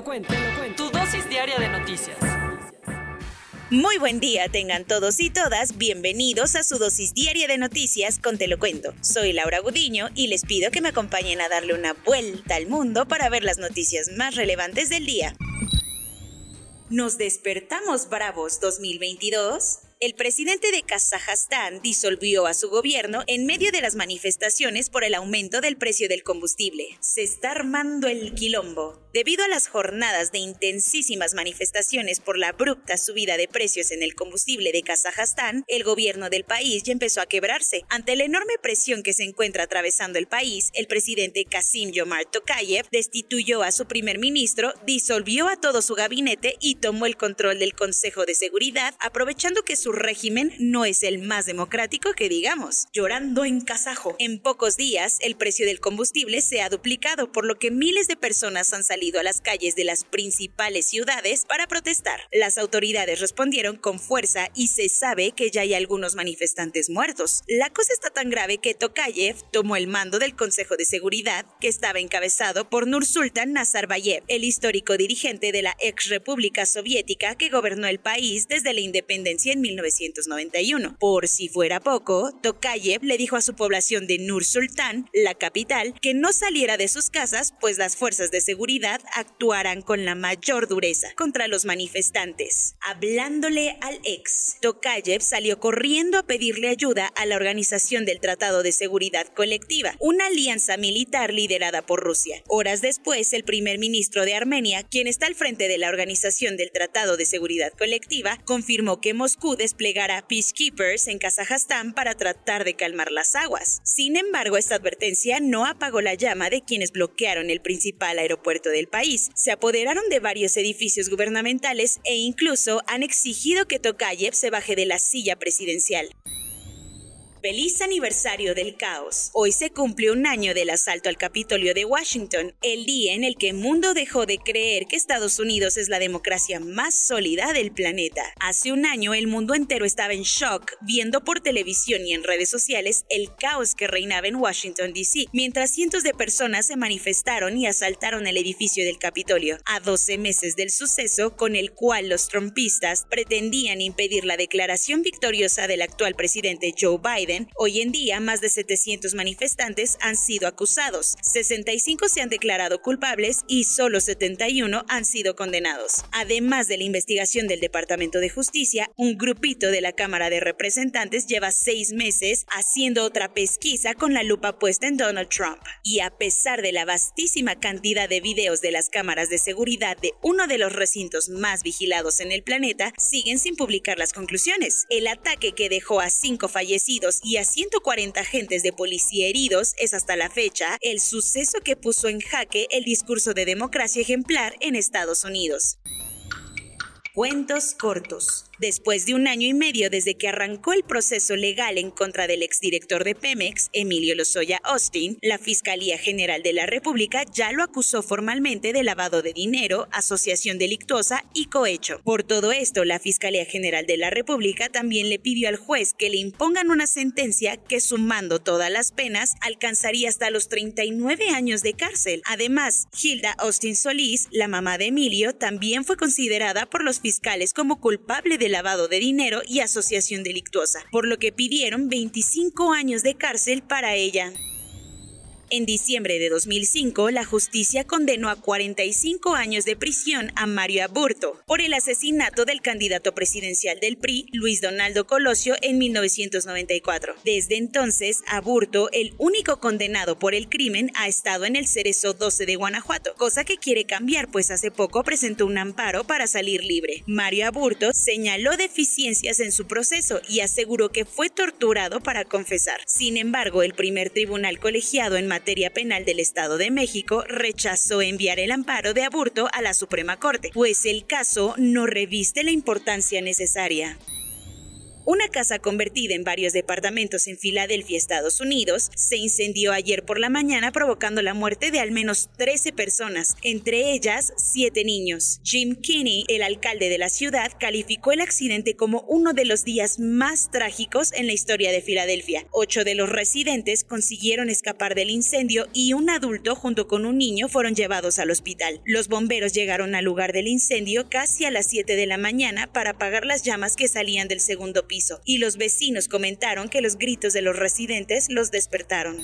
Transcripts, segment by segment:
lo cuento, te lo cuento. Tu dosis diaria de noticias. Muy buen día tengan todos y todas, bienvenidos a su dosis diaria de noticias con Te lo cuento. Soy Laura Gudiño y les pido que me acompañen a darle una vuelta al mundo para ver las noticias más relevantes del día. Nos despertamos bravos 2022. El presidente de Kazajstán disolvió a su gobierno en medio de las manifestaciones por el aumento del precio del combustible. Se está armando el quilombo. Debido a las jornadas de intensísimas manifestaciones por la abrupta subida de precios en el combustible de Kazajstán, el gobierno del país ya empezó a quebrarse. Ante la enorme presión que se encuentra atravesando el país, el presidente Kasim Yomar Tokayev destituyó a su primer ministro, disolvió a todo su gabinete y tomó el control del Consejo de Seguridad, aprovechando que su régimen no es el más democrático que digamos. Llorando en kazajo. En pocos días, el precio del combustible se ha duplicado, por lo que miles de personas han salido a las calles de las principales ciudades para protestar. Las autoridades respondieron con fuerza y se sabe que ya hay algunos manifestantes muertos. La cosa está tan grave que Tokayev tomó el mando del Consejo de Seguridad, que estaba encabezado por Nursultan Nazarbayev, el histórico dirigente de la ex República Soviética que gobernó el país desde la independencia en 1991. Por si fuera poco, Tokayev le dijo a su población de Nur Sultan, la capital, que no saliera de sus casas, pues las fuerzas de seguridad actuarán con la mayor dureza contra los manifestantes. Hablándole al ex, Tokayev salió corriendo a pedirle ayuda a la Organización del Tratado de Seguridad Colectiva, una alianza militar liderada por Rusia. Horas después, el primer ministro de Armenia, quien está al frente de la Organización del Tratado de Seguridad Colectiva, confirmó que Moscú desplegará peacekeepers en Kazajstán para tratar de calmar las aguas. Sin embargo, esta advertencia no apagó la llama de quienes bloquearon el principal aeropuerto del país. Se apoderaron de varios edificios gubernamentales e incluso han exigido que Tokayev se baje de la silla presidencial. Feliz aniversario del caos. Hoy se cumple un año del asalto al Capitolio de Washington, el día en el que el mundo dejó de creer que Estados Unidos es la democracia más sólida del planeta. Hace un año el mundo entero estaba en shock viendo por televisión y en redes sociales el caos que reinaba en Washington, D.C., mientras cientos de personas se manifestaron y asaltaron el edificio del Capitolio, a 12 meses del suceso con el cual los trompistas pretendían impedir la declaración victoriosa del actual presidente Joe Biden hoy en día más de 700 manifestantes han sido acusados, 65 se han declarado culpables y solo 71 han sido condenados. Además de la investigación del Departamento de Justicia, un grupito de la Cámara de Representantes lleva seis meses haciendo otra pesquisa con la lupa puesta en Donald Trump. Y a pesar de la vastísima cantidad de videos de las cámaras de seguridad de uno de los recintos más vigilados en el planeta, siguen sin publicar las conclusiones. El ataque que dejó a cinco fallecidos y a 140 agentes de policía heridos es hasta la fecha el suceso que puso en jaque el discurso de democracia ejemplar en Estados Unidos. Cuentos cortos. Después de un año y medio desde que arrancó el proceso legal en contra del exdirector de Pemex, Emilio Lozoya Austin, la Fiscalía General de la República ya lo acusó formalmente de lavado de dinero, asociación delictuosa y cohecho. Por todo esto, la Fiscalía General de la República también le pidió al juez que le impongan una sentencia que sumando todas las penas alcanzaría hasta los 39 años de cárcel. Además, Hilda Austin Solís, la mamá de Emilio, también fue considerada por los fiscales como culpable de lavado de dinero y asociación delictuosa, por lo que pidieron 25 años de cárcel para ella. En diciembre de 2005, la justicia condenó a 45 años de prisión a Mario Aburto por el asesinato del candidato presidencial del PRI, Luis Donaldo Colosio, en 1994. Desde entonces, Aburto, el único condenado por el crimen, ha estado en el Cerezo 12 de Guanajuato, cosa que quiere cambiar, pues hace poco presentó un amparo para salir libre. Mario Aburto señaló deficiencias en su proceso y aseguró que fue torturado para confesar. Sin embargo, el primer tribunal colegiado en materia penal del Estado de México rechazó enviar el amparo de aborto a la Suprema Corte, pues el caso no reviste la importancia necesaria. Una casa convertida en varios departamentos en Filadelfia, Estados Unidos, se incendió ayer por la mañana provocando la muerte de al menos 13 personas, entre ellas 7 niños. Jim Kinney, el alcalde de la ciudad, calificó el accidente como uno de los días más trágicos en la historia de Filadelfia. Ocho de los residentes consiguieron escapar del incendio y un adulto junto con un niño fueron llevados al hospital. Los bomberos llegaron al lugar del incendio casi a las 7 de la mañana para apagar las llamas que salían del segundo piso, y los vecinos comentaron que los gritos de los residentes los despertaron.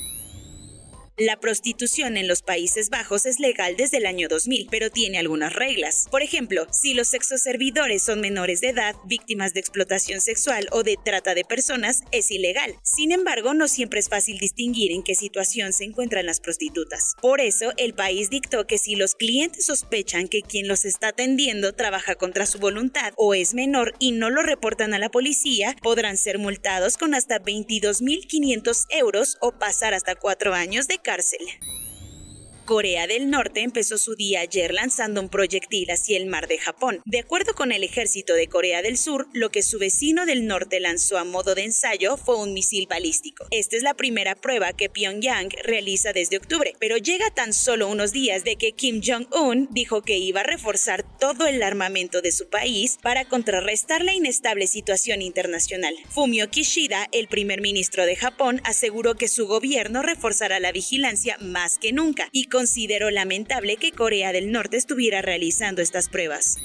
La prostitución en los Países Bajos es legal desde el año 2000, pero tiene algunas reglas. Por ejemplo, si los sexoservidores son menores de edad, víctimas de explotación sexual o de trata de personas, es ilegal. Sin embargo, no siempre es fácil distinguir en qué situación se encuentran las prostitutas. Por eso, el país dictó que si los clientes sospechan que quien los está atendiendo trabaja contra su voluntad o es menor y no lo reportan a la policía, podrán ser multados con hasta 22.500 euros o pasar hasta cuatro años de cárcel. Corea del Norte empezó su día ayer lanzando un proyectil hacia el mar de Japón. De acuerdo con el ejército de Corea del Sur, lo que su vecino del norte lanzó a modo de ensayo fue un misil balístico. Esta es la primera prueba que Pyongyang realiza desde octubre, pero llega tan solo unos días de que Kim Jong-un dijo que iba a reforzar todo el armamento de su país para contrarrestar la inestable situación internacional. Fumio Kishida, el primer ministro de Japón, aseguró que su gobierno reforzará la vigilancia más que nunca y consideró lamentable que Corea del Norte estuviera realizando estas pruebas.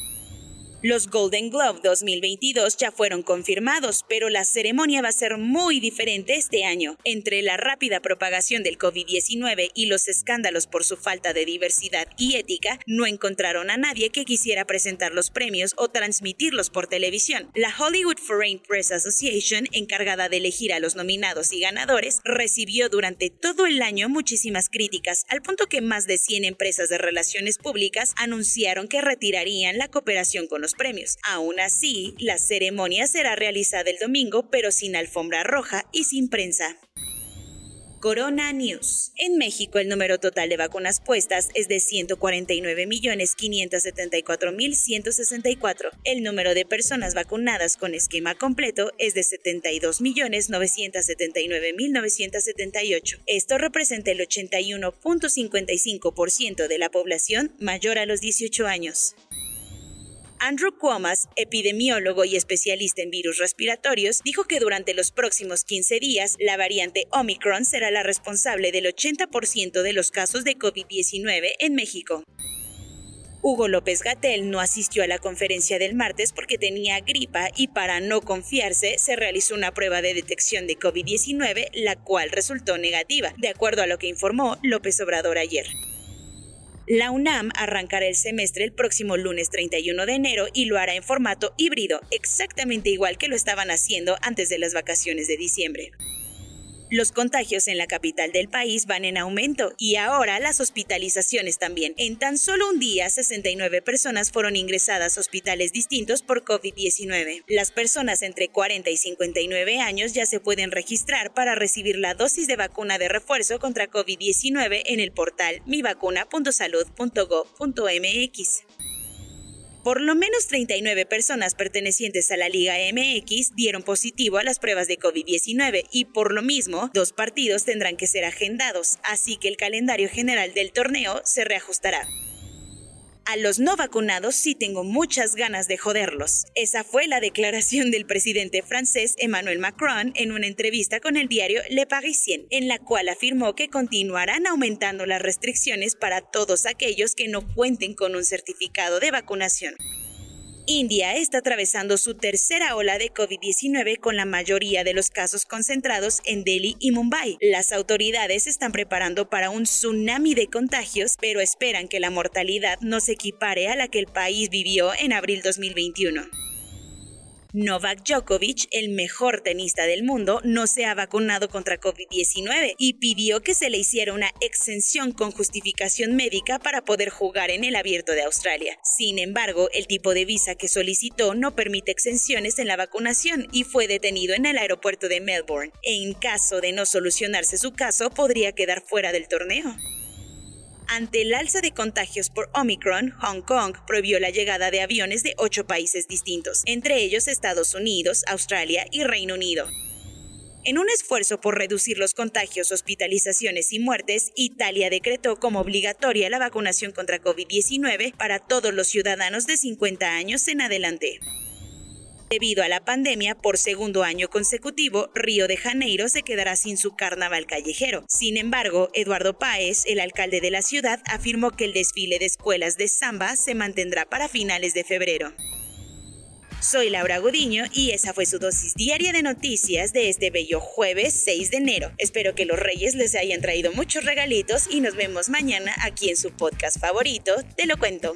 Los Golden Globe 2022 ya fueron confirmados, pero la ceremonia va a ser muy diferente este año. Entre la rápida propagación del COVID-19 y los escándalos por su falta de diversidad y ética, no encontraron a nadie que quisiera presentar los premios o transmitirlos por televisión. La Hollywood Foreign Press Association, encargada de elegir a los nominados y ganadores, recibió durante todo el año muchísimas críticas, al punto que más de 100 empresas de relaciones públicas anunciaron que retirarían la cooperación con premios. Aún así, la ceremonia será realizada el domingo, pero sin alfombra roja y sin prensa. Corona News. En México, el número total de vacunas puestas es de 149.574.164. El número de personas vacunadas con esquema completo es de 72.979.978. Esto representa el 81.55% de la población mayor a los 18 años. Andrew Cuomas, epidemiólogo y especialista en virus respiratorios, dijo que durante los próximos 15 días la variante Omicron será la responsable del 80% de los casos de COVID-19 en México. Hugo López Gatel no asistió a la conferencia del martes porque tenía gripa y para no confiarse se realizó una prueba de detección de COVID-19, la cual resultó negativa, de acuerdo a lo que informó López Obrador ayer. La UNAM arrancará el semestre el próximo lunes 31 de enero y lo hará en formato híbrido, exactamente igual que lo estaban haciendo antes de las vacaciones de diciembre. Los contagios en la capital del país van en aumento y ahora las hospitalizaciones también. En tan solo un día, 69 personas fueron ingresadas a hospitales distintos por COVID-19. Las personas entre 40 y 59 años ya se pueden registrar para recibir la dosis de vacuna de refuerzo contra COVID-19 en el portal mivacuna.salud.gov.mx. Por lo menos 39 personas pertenecientes a la Liga MX dieron positivo a las pruebas de COVID-19 y por lo mismo, dos partidos tendrán que ser agendados, así que el calendario general del torneo se reajustará. A los no vacunados sí tengo muchas ganas de joderlos. Esa fue la declaración del presidente francés Emmanuel Macron en una entrevista con el diario Le Parisien, en la cual afirmó que continuarán aumentando las restricciones para todos aquellos que no cuenten con un certificado de vacunación. India está atravesando su tercera ola de COVID-19 con la mayoría de los casos concentrados en Delhi y Mumbai. Las autoridades están preparando para un tsunami de contagios, pero esperan que la mortalidad no se equipare a la que el país vivió en abril 2021. Novak Djokovic, el mejor tenista del mundo, no se ha vacunado contra COVID-19 y pidió que se le hiciera una exención con justificación médica para poder jugar en el abierto de Australia. Sin embargo, el tipo de visa que solicitó no permite exenciones en la vacunación y fue detenido en el aeropuerto de Melbourne. En caso de no solucionarse su caso, podría quedar fuera del torneo. Ante el alza de contagios por Omicron, Hong Kong prohibió la llegada de aviones de ocho países distintos, entre ellos Estados Unidos, Australia y Reino Unido. En un esfuerzo por reducir los contagios, hospitalizaciones y muertes, Italia decretó como obligatoria la vacunación contra COVID-19 para todos los ciudadanos de 50 años en adelante. Debido a la pandemia, por segundo año consecutivo, Río de Janeiro se quedará sin su carnaval callejero. Sin embargo, Eduardo Páez, el alcalde de la ciudad, afirmó que el desfile de escuelas de samba se mantendrá para finales de febrero. Soy Laura Gudiño y esa fue su dosis diaria de noticias de este bello jueves 6 de enero. Espero que los reyes les hayan traído muchos regalitos y nos vemos mañana aquí en su podcast favorito, Te lo cuento.